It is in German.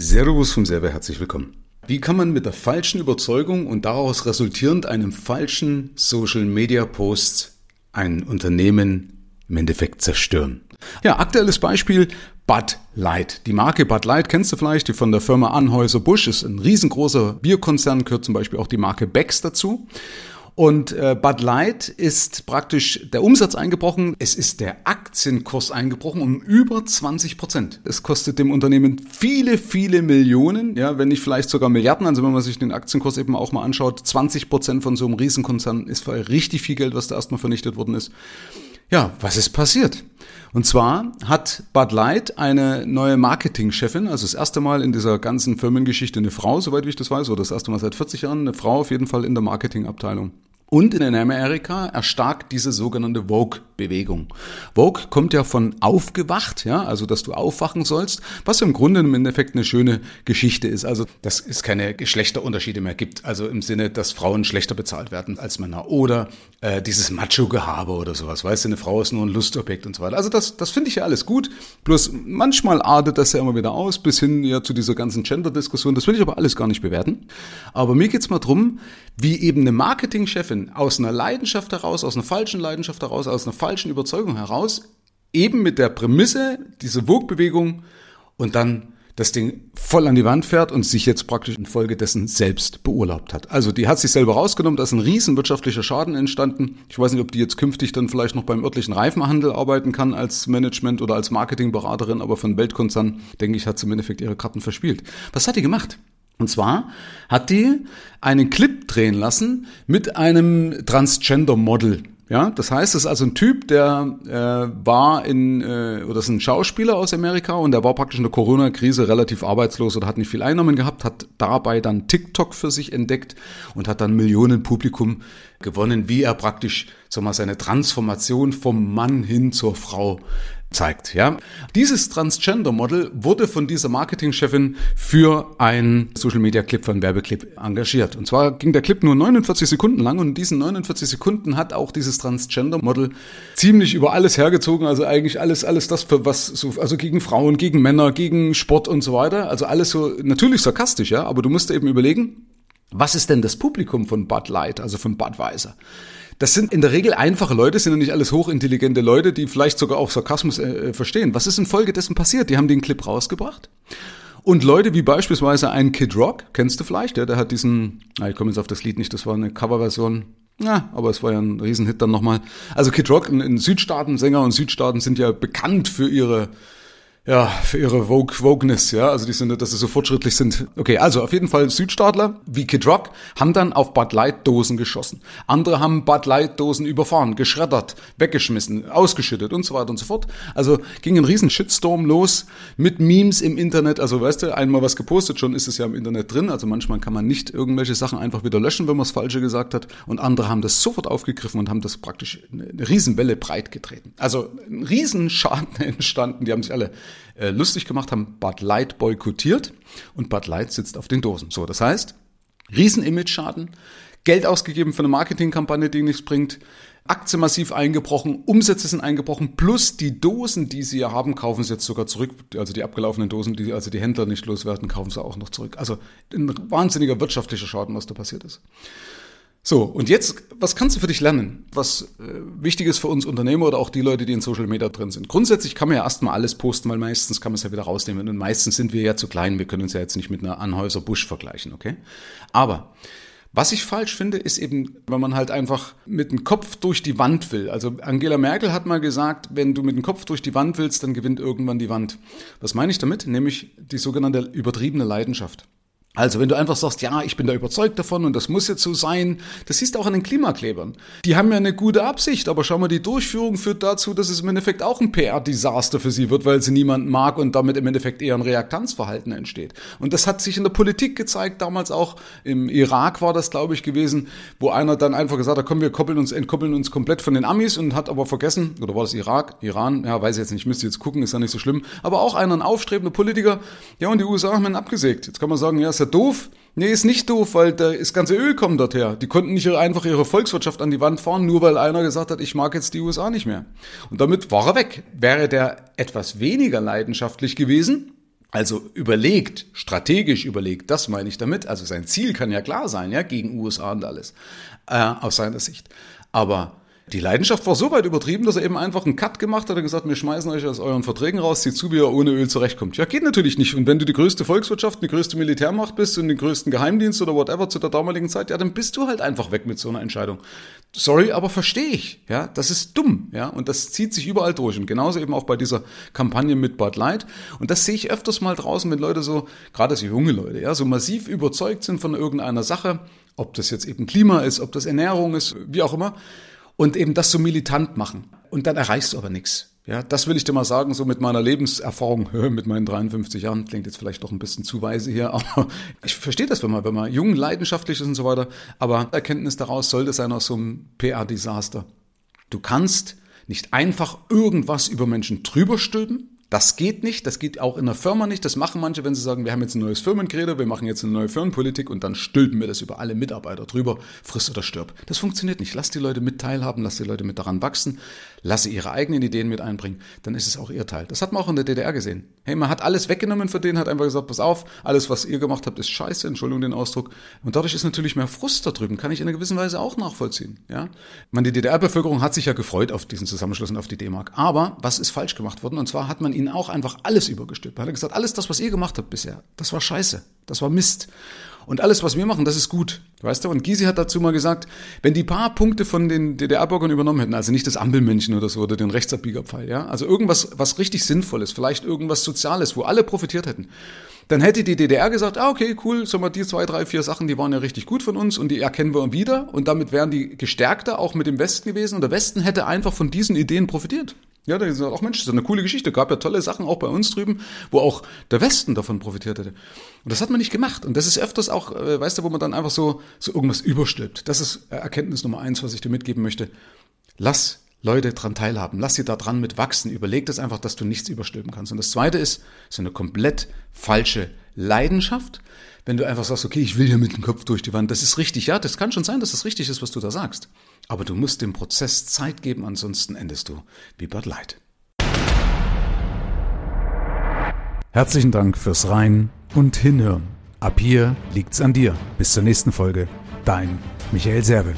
Servus vom Server, herzlich willkommen. Wie kann man mit der falschen Überzeugung und daraus resultierend einem falschen Social Media Post ein Unternehmen im Endeffekt zerstören? Ja, aktuelles Beispiel Bud Light. Die Marke Bud Light kennst du vielleicht, die von der Firma Anhäuser Busch ist ein riesengroßer Bierkonzern, gehört zum Beispiel auch die Marke Becks dazu. Und äh, Bud Light ist praktisch der Umsatz eingebrochen. Es ist der Aktienkurs eingebrochen um über 20 Prozent. Es kostet dem Unternehmen viele, viele Millionen, ja, wenn nicht vielleicht sogar Milliarden. Also wenn man sich den Aktienkurs eben auch mal anschaut, 20 Prozent von so einem Riesenkonzern ist richtig viel Geld, was da erstmal vernichtet worden ist. Ja, was ist passiert? Und zwar hat Bud Light eine neue Marketingchefin, also das erste Mal in dieser ganzen Firmengeschichte eine Frau, soweit ich das weiß, oder das erste Mal seit 40 Jahren eine Frau auf jeden Fall in der Marketingabteilung. Und in Amerika erstarkt diese sogenannte Vogue-Bewegung. Vogue kommt ja von aufgewacht, ja, also dass du aufwachen sollst, was im Grunde im Endeffekt eine schöne Geschichte ist. Also dass es keine Geschlechterunterschiede mehr gibt, also im Sinne, dass Frauen schlechter bezahlt werden als Männer oder äh, dieses Macho-Gehabe oder sowas. Weißt du, eine Frau ist nur ein Lustobjekt und so weiter. Also das, das finde ich ja alles gut. Bloß manchmal artet das ja immer wieder aus, bis hin ja zu dieser ganzen Gender-Diskussion. Das will ich aber alles gar nicht bewerten. Aber mir geht's mal drum, wie eben eine Marketingchefin aus einer Leidenschaft heraus, aus einer falschen Leidenschaft heraus, aus einer falschen Überzeugung heraus, eben mit der Prämisse, diese Vogue-Bewegung und dann das Ding voll an die Wand fährt und sich jetzt praktisch infolgedessen selbst beurlaubt hat. Also die hat sich selber rausgenommen, da ist ein riesen wirtschaftlicher Schaden entstanden. Ich weiß nicht, ob die jetzt künftig dann vielleicht noch beim örtlichen Reifenhandel arbeiten kann als Management oder als Marketingberaterin, aber von Weltkonzern, denke ich, hat sie im Endeffekt ihre Karten verspielt. Was hat die gemacht? Und zwar hat die einen Clip drehen lassen mit einem Transgender-Model. Ja, das heißt, es ist also ein Typ, der äh, war in, äh, oder ist ein Schauspieler aus Amerika und der war praktisch in der Corona-Krise relativ arbeitslos oder hat nicht viel Einnahmen gehabt, hat dabei dann TikTok für sich entdeckt und hat dann Millionen Publikum gewonnen, wie er praktisch, sag mal, seine Transformation vom Mann hin zur Frau zeigt. Ja, dieses Transgender Model wurde von dieser Marketingchefin für ein Social Media Clip, für einen Werbeclip engagiert. Und zwar ging der Clip nur 49 Sekunden lang und in diesen 49 Sekunden hat auch dieses Transgender Model ziemlich über alles hergezogen, also eigentlich alles, alles das für was so, also gegen Frauen, gegen Männer, gegen Sport und so weiter. Also alles so natürlich sarkastisch, ja, aber du musst eben überlegen, was ist denn das Publikum von Bud Light, also von Budweiser? Das sind in der Regel einfache Leute, sind ja nicht alles hochintelligente Leute, die vielleicht sogar auch Sarkasmus äh, äh verstehen. Was ist infolgedessen passiert? Die haben den Clip rausgebracht. Und Leute wie beispielsweise ein Kid Rock, kennst du vielleicht, ja, der hat diesen, na, ich komme jetzt auf das Lied nicht, das war eine Coverversion, ja, aber es war ja ein Riesenhit dann nochmal. Also Kid Rock, ein, ein Südstaaten, Sänger und Südstaaten sind ja bekannt für ihre ja, für ihre Vogue, Vogueness, ja, also die sind, dass sie so fortschrittlich sind. Okay, also auf jeden Fall Südstaatler wie Kid Rock haben dann auf Bud Light Dosen geschossen. Andere haben Bud Light Dosen überfahren, geschreddert, weggeschmissen, ausgeschüttet und so weiter und so fort. Also ging ein riesen Shitstorm los mit Memes im Internet. Also weißt du, einmal was gepostet, schon ist es ja im Internet drin. Also manchmal kann man nicht irgendwelche Sachen einfach wieder löschen, wenn man das Falsche gesagt hat. Und andere haben das sofort aufgegriffen und haben das praktisch eine Riesenwelle breit getreten. Also ein Riesenschaden entstanden. Die haben sich alle äh, lustig gemacht, haben Bud Light boykottiert und Bud Light sitzt auf den Dosen. So, das heißt, Riesen-Image-Schaden, Geld ausgegeben für eine Marketingkampagne, die nichts bringt, Aktien massiv eingebrochen, Umsätze sind eingebrochen, plus die Dosen, die sie ja haben, kaufen sie jetzt sogar zurück. Also die abgelaufenen Dosen, die also die Händler nicht loswerden, kaufen sie auch noch zurück. Also ein wahnsinniger wirtschaftlicher Schaden, was da passiert ist. So, und jetzt, was kannst du für dich lernen? Was äh, wichtig ist für uns Unternehmer oder auch die Leute, die in Social Media drin sind? Grundsätzlich kann man ja erstmal alles posten, weil meistens kann man es ja wieder rausnehmen. Und meistens sind wir ja zu klein, wir können uns ja jetzt nicht mit einer Anhäuser Busch vergleichen, okay? Aber was ich falsch finde, ist eben, wenn man halt einfach mit dem Kopf durch die Wand will. Also Angela Merkel hat mal gesagt, wenn du mit dem Kopf durch die Wand willst, dann gewinnt irgendwann die Wand. Was meine ich damit? Nämlich die sogenannte übertriebene Leidenschaft. Also wenn du einfach sagst, ja, ich bin da überzeugt davon und das muss jetzt so sein, das siehst du auch an den Klimaklebern. Die haben ja eine gute Absicht, aber schau mal, die Durchführung führt dazu, dass es im Endeffekt auch ein PR-Desaster für sie wird, weil sie niemanden mag und damit im Endeffekt eher ein Reaktanzverhalten entsteht. Und das hat sich in der Politik gezeigt, damals auch im Irak war das, glaube ich, gewesen, wo einer dann einfach gesagt hat, komm, wir koppeln uns, entkoppeln uns komplett von den Amis und hat aber vergessen, oder war das Irak, Iran, ja, weiß ich jetzt nicht, müsste jetzt gucken, ist ja nicht so schlimm, aber auch einer, ein aufstrebender Politiker, ja, und die USA haben ihn abgesägt. Jetzt kann man sagen, ja, ist ja doof? Nee, ist nicht doof, weil das ganze Öl kommt dorthin. Die konnten nicht einfach ihre Volkswirtschaft an die Wand fahren, nur weil einer gesagt hat, ich mag jetzt die USA nicht mehr. Und damit war er weg. Wäre der etwas weniger leidenschaftlich gewesen, also überlegt, strategisch überlegt, das meine ich damit. Also sein Ziel kann ja klar sein, ja, gegen USA und alles, äh, aus seiner Sicht. Aber die Leidenschaft war so weit übertrieben, dass er eben einfach einen Cut gemacht hat und gesagt, wir schmeißen euch aus euren Verträgen raus, zieht zu, wie ihr ohne Öl zurechtkommt. Ja, geht natürlich nicht. Und wenn du die größte Volkswirtschaft, die größte Militärmacht bist und den größten Geheimdienst oder whatever zu der damaligen Zeit, ja, dann bist du halt einfach weg mit so einer Entscheidung. Sorry, aber verstehe ich. Ja, das ist dumm. Ja, und das zieht sich überall durch. Und genauso eben auch bei dieser Kampagne mit Bud Light. Und das sehe ich öfters mal draußen, wenn Leute so, gerade so junge Leute, ja, so massiv überzeugt sind von irgendeiner Sache, ob das jetzt eben Klima ist, ob das Ernährung ist, wie auch immer und eben das so militant machen. Und dann erreichst du aber nichts. Ja, das will ich dir mal sagen, so mit meiner Lebenserfahrung, mit meinen 53 Jahren, klingt jetzt vielleicht doch ein bisschen zu weise hier, aber ich verstehe das, wenn man, wenn man jung, leidenschaftlich ist und so weiter, aber Erkenntnis daraus sollte sein aus so einem PR-Desaster. Du kannst nicht einfach irgendwas über Menschen drüber stülpen, das geht nicht, das geht auch in der Firma nicht. Das machen manche, wenn sie sagen, wir haben jetzt ein neues Firmenkredo, wir machen jetzt eine neue Firmenpolitik und dann stülpen wir das über alle Mitarbeiter drüber, friss oder stirb. Das funktioniert nicht. Lass die Leute mit teilhaben, lass die Leute mit daran wachsen, lass sie ihre eigenen Ideen mit einbringen, dann ist es auch ihr Teil. Das hat man auch in der DDR gesehen. Hey, man hat alles weggenommen von denen, hat einfach gesagt, pass auf, alles, was ihr gemacht habt, ist scheiße, Entschuldigung den Ausdruck. Und dadurch ist natürlich mehr Frust da drüben, kann ich in einer gewissen Weise auch nachvollziehen. Ja? Man, die DDR-Bevölkerung hat sich ja gefreut auf diesen Zusammenschluss und auf die D-Mark. Aber was ist falsch gemacht worden? Und zwar hat man ihnen auch einfach alles übergestülpt. Man hat gesagt, alles das, was ihr gemacht habt bisher, das war scheiße, das war Mist. Und alles, was wir machen, das ist gut. Weißt du? Und Gysi hat dazu mal gesagt, wenn die paar Punkte von den DDR-Bürgern übernommen hätten, also nicht das Ampelmännchen oder so oder den Rechtsabbiegerpfeil, ja, also irgendwas, was richtig Sinnvolles, vielleicht irgendwas Soziales, wo alle profitiert hätten, dann hätte die DDR gesagt, ah, okay, cool, sag mal, die zwei, drei, vier Sachen, die waren ja richtig gut von uns und die erkennen wir wieder und damit wären die gestärkter auch mit dem Westen gewesen und der Westen hätte einfach von diesen Ideen profitiert. Ja, da sind auch Mensch, das ist eine coole Geschichte. Gab ja tolle Sachen auch bei uns drüben, wo auch der Westen davon profitiert hätte. Und das hat man nicht gemacht. Und das ist öfters auch, äh, weißt du, wo man dann einfach so, so irgendwas überstülpt. Das ist Erkenntnis Nummer eins, was ich dir mitgeben möchte. Lass Leute dran teilhaben. Lass sie da dran mit wachsen. Überleg das einfach, dass du nichts überstülpen kannst. Und das zweite ist, so eine komplett falsche Leidenschaft. Wenn du einfach sagst, okay, ich will hier mit dem Kopf durch die Wand. Das ist richtig. Ja, das kann schon sein, dass das richtig ist, was du da sagst. Aber du musst dem Prozess Zeit geben, ansonsten endest du wie Bud Light. Herzlichen Dank fürs Rein und Hinhören. Ab hier liegt's an dir. Bis zur nächsten Folge. Dein Michael Serve.